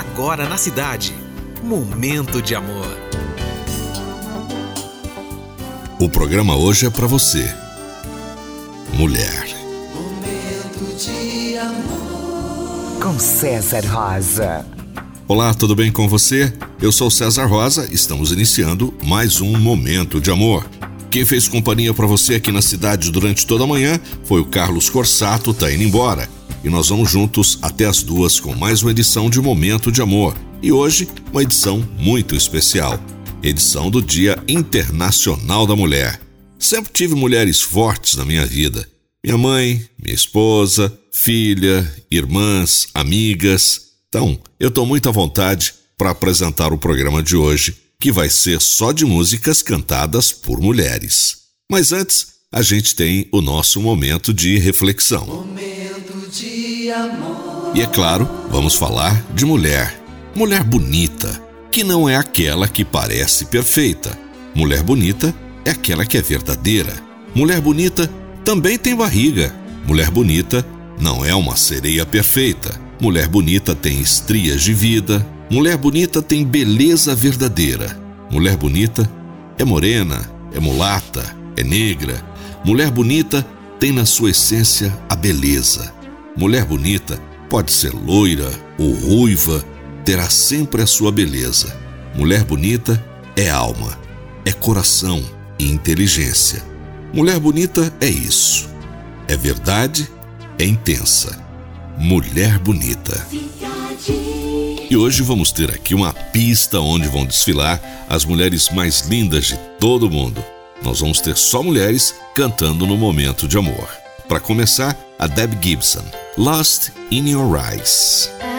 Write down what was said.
agora na cidade. Momento de amor. O programa hoje é para você, mulher. Momento de amor. Com César Rosa. Olá, tudo bem com você? Eu sou César Rosa, estamos iniciando mais um Momento de Amor. Quem fez companhia para você aqui na cidade durante toda a manhã foi o Carlos Corsato, tá indo embora. E nós vamos juntos até as duas com mais uma edição de Momento de Amor. E hoje, uma edição muito especial. Edição do Dia Internacional da Mulher. Sempre tive mulheres fortes na minha vida. Minha mãe, minha esposa, filha, irmãs, amigas. Então, eu estou muito à vontade para apresentar o programa de hoje que vai ser só de músicas cantadas por mulheres. Mas antes, a gente tem o nosso momento de reflexão. Momento. E é claro, vamos falar de mulher. Mulher bonita, que não é aquela que parece perfeita. Mulher bonita é aquela que é verdadeira. Mulher bonita também tem barriga. Mulher bonita não é uma sereia perfeita. Mulher bonita tem estrias de vida, Mulher bonita tem beleza verdadeira. Mulher bonita é morena, é mulata, é negra. Mulher bonita tem na sua essência a beleza. Mulher bonita pode ser loira ou ruiva, terá sempre a sua beleza. Mulher bonita é alma, é coração e inteligência. Mulher bonita é isso. É verdade, é intensa. Mulher bonita. E hoje vamos ter aqui uma pista onde vão desfilar as mulheres mais lindas de todo o mundo. Nós vamos ter só mulheres cantando no momento de amor. Para começar, a Deb Gibson, Lost in Your Eyes.